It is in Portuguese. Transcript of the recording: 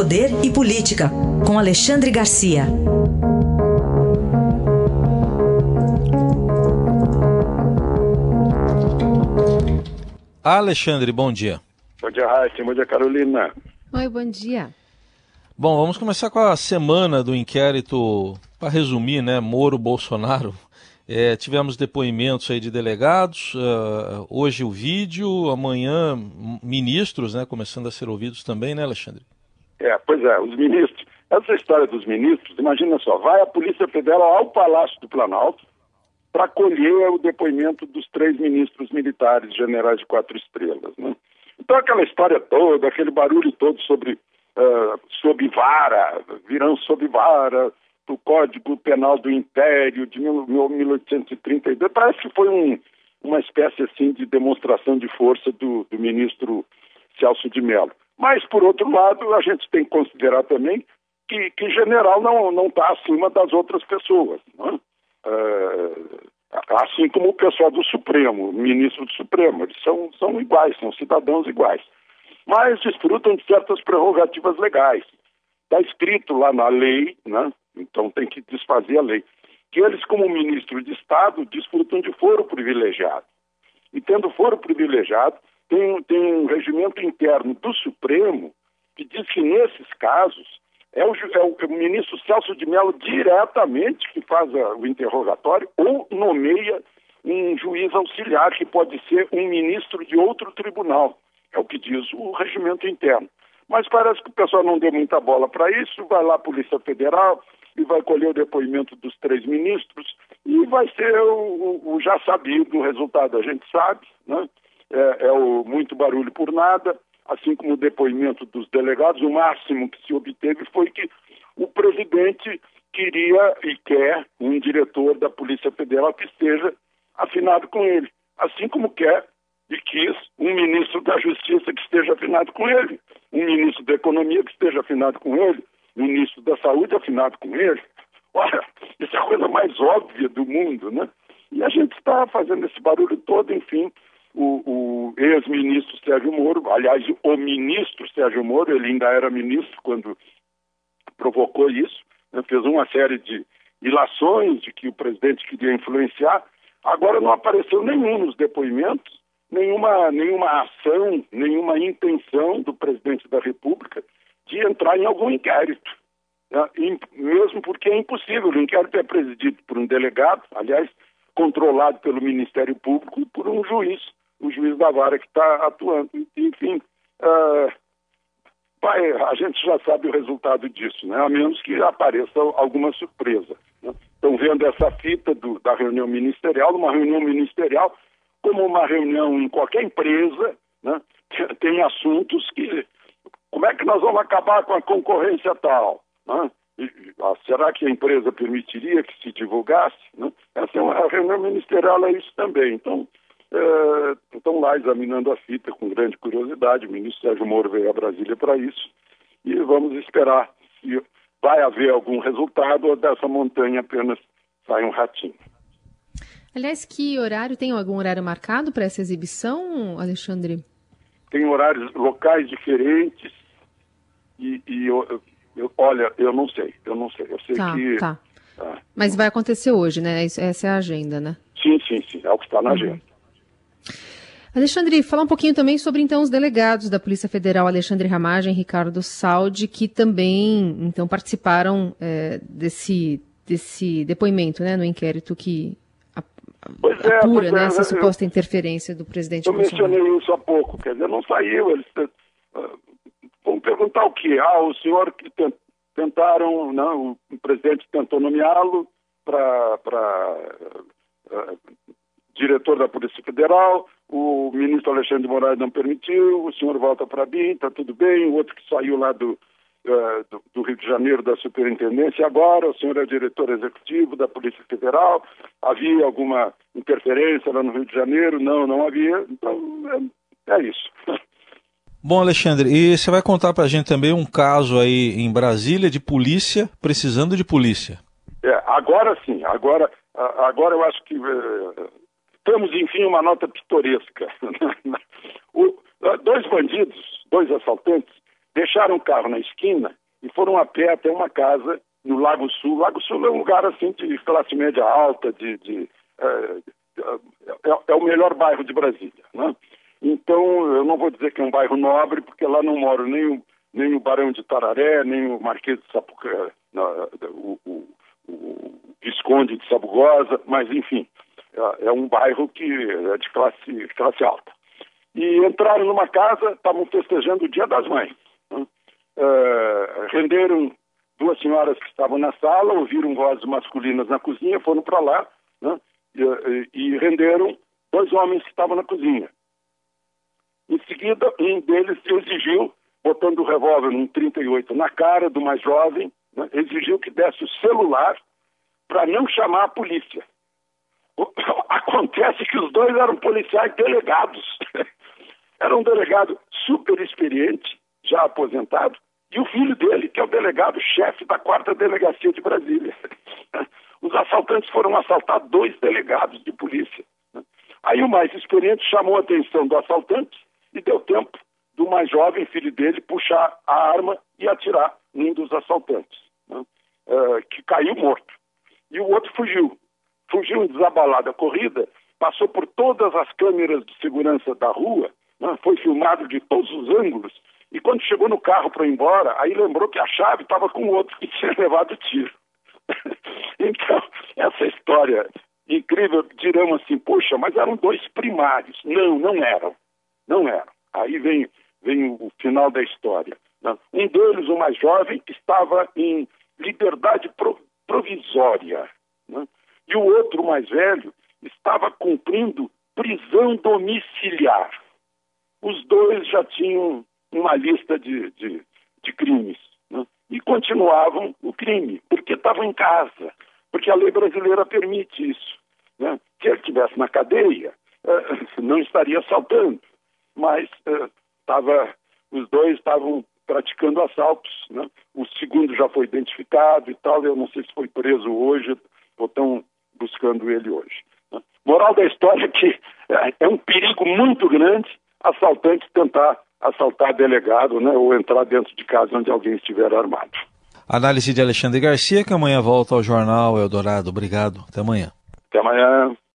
Poder e Política, com Alexandre Garcia. Alexandre, bom dia. Bom dia, Raíssa. Bom dia, Carolina. Oi, bom dia. Bom, vamos começar com a semana do inquérito, para resumir, né, Moro-Bolsonaro. É, tivemos depoimentos aí de delegados, uh, hoje o vídeo, amanhã ministros, né, começando a ser ouvidos também, né, Alexandre? Pois é, os ministros. Essa história dos ministros, imagina só, vai a Polícia Federal ao Palácio do Planalto para colher o depoimento dos três ministros militares generais de quatro estrelas, né? Então aquela história toda, aquele barulho todo sobre uh, sob vara, virão sob vara, do Código Penal do Império de 1832. Parece que foi um, uma espécie assim de demonstração de força do, do ministro Celso de Mello. Mas, por outro lado, a gente tem que considerar também que, que general não está acima das outras pessoas. Né? Uh, assim como o pessoal do Supremo, ministro do Supremo, eles são, são iguais, são cidadãos iguais. Mas desfrutam de certas prerrogativas legais. Está escrito lá na lei, né? então tem que desfazer a lei, que eles, como ministro de Estado, desfrutam de foro privilegiado. E tendo foro privilegiado, tem, tem um regimento interno do Supremo que diz que nesses casos é o, é o, é o ministro Celso de Mello diretamente que faz a, o interrogatório ou nomeia um juiz auxiliar, que pode ser um ministro de outro tribunal. É o que diz o regimento interno. Mas parece que o pessoal não deu muita bola para isso, vai lá a Polícia Federal e vai colher o depoimento dos três ministros e vai ser o, o, o já sabido o resultado, a gente sabe, né? É, é o muito barulho por nada, assim como o depoimento dos delegados, o máximo que se obteve foi que o presidente queria e quer um diretor da Polícia Federal que esteja afinado com ele, assim como quer e quis um ministro da Justiça que esteja afinado com ele, um ministro da Economia que esteja afinado com ele, um ministro da Saúde afinado com ele. Olha, isso é a coisa mais óbvia do mundo, né? E a gente está fazendo esse barulho todo, enfim, o, o ex-ministro Sérgio Moro, aliás, o ministro Sérgio Moro, ele ainda era ministro quando provocou isso, né, fez uma série de ilações de que o presidente queria influenciar, agora não apareceu nenhum nos depoimentos, nenhuma, nenhuma ação, nenhuma intenção do presidente da República de entrar em algum inquérito. Né? Mesmo porque é impossível, o inquérito é presidido por um delegado, aliás, controlado pelo Ministério Público e por um juiz o juiz da vara que está atuando. Enfim, uh, a gente já sabe o resultado disso, né? a menos que apareça alguma surpresa. Né? Estão vendo essa fita do, da reunião ministerial, uma reunião ministerial, como uma reunião em qualquer empresa, né? tem assuntos que. Como é que nós vamos acabar com a concorrência tal? Né? Ah, será que a empresa permitiria que se divulgasse? Né? Essa é uma, reunião ministerial é isso também. Então, é, estão lá examinando a fita com grande curiosidade. O ministro Sérgio Moro veio a Brasília para isso e vamos esperar se vai haver algum resultado ou dessa montanha apenas sai um ratinho. Aliás, que horário tem algum horário marcado para essa exibição, Alexandre? Tem horários locais diferentes e, e eu, eu, olha, eu não sei, eu não sei. Eu sei tá, que. Tá. Tá. Mas vai acontecer hoje, né? Essa é a agenda, né? Sim, sim, sim. É o que está na uhum. agenda. Alexandre, falar um pouquinho também sobre então os delegados da Polícia Federal, Alexandre Ramagem e Ricardo Saldi, que também então participaram é, desse, desse depoimento, né, no inquérito que pois é, apura né, é, essa suposta interferência do presidente eu Bolsonaro. Eu mencionei isso há pouco, quer dizer, não saiu, eles uh, vão perguntar o quê? Ah, o senhor que tentaram, não, o presidente tentou nomeá-lo para uh, diretor da Polícia Federal, o ministro Alexandre de Moraes não permitiu, o senhor volta para mim, está tudo bem, o outro que saiu lá do, uh, do, do, Rio de Janeiro da superintendência agora, o senhor é diretor executivo da Polícia Federal, havia alguma interferência lá no Rio de Janeiro? Não, não havia, então é, é isso. Bom, Alexandre, e você vai contar para a gente também um caso aí em Brasília de polícia precisando de polícia. É, agora sim, agora, agora eu acho que eh, temos, enfim, uma nota pitoresca. o, dois bandidos, dois assaltantes, deixaram o carro na esquina e foram a pé até uma casa no Lago Sul. Lago Sul é um lugar assim de classe média alta, de, de é, é, é, o melhor bairro de Brasília. Né? Então, eu não vou dizer que é um bairro nobre, porque lá não moro nem o, nem o Barão de Tararé, nem o Marquês de Sapucaí, o, o, o, Visconde de Sabugosa, mas enfim, é, é, um bairro que é de classe, classe alta. E entraram numa casa, estavam festejando o Dia das Mães. Né? É, renderam duas senhoras que estavam na sala, ouviram vozes masculinas na cozinha, foram para lá né? e, e, renderam dois homens que estavam na cozinha. Em seguida, um deles exigiu, botando o revólver num 38 na cara do mais jovem, né? exigiu que desse o celular para não chamar a polícia. Acontece que os dois eram policiais delegados. Era um delegado super experiente, já aposentado, e o filho dele, que é o delegado-chefe da quarta delegacia de Brasília. Os assaltantes foram assaltar dois delegados de polícia. Aí o mais experiente chamou a atenção do assaltante e deu tempo do mais jovem filho dele puxar a arma e atirar num dos assaltantes, né? uh, que caiu morto. E o outro fugiu. Fugiu desabalada corrida, passou por todas as câmeras de segurança da rua né, foi filmado de todos os ângulos, e quando chegou no carro para ir embora, aí lembrou que a chave estava com o outro que tinha levado o tiro. então, essa história incrível, dirão assim, poxa, mas eram dois primários. Não, não eram. Não eram. Aí vem, vem o final da história. Né. Um deles, o mais jovem, estava em liberdade provisória. Né? E o outro, mais velho, estava cumprindo prisão domiciliar os dois já tinham uma lista de, de, de crimes né? e continuavam o crime, porque estavam em casa, porque a lei brasileira permite isso. Né? Se ele estivesse na cadeia, uh, não estaria assaltando, mas uh, tava, os dois estavam praticando assaltos. Né? O segundo já foi identificado e tal, eu não sei se foi preso hoje ou estão buscando ele hoje. Né? Moral da história é que é, é um perigo muito grande assaltante tentar assaltar delegado, né, ou entrar dentro de casa onde alguém estiver armado. Análise de Alexandre Garcia, que amanhã volta ao Jornal Eldorado. Obrigado. Até amanhã. Até amanhã.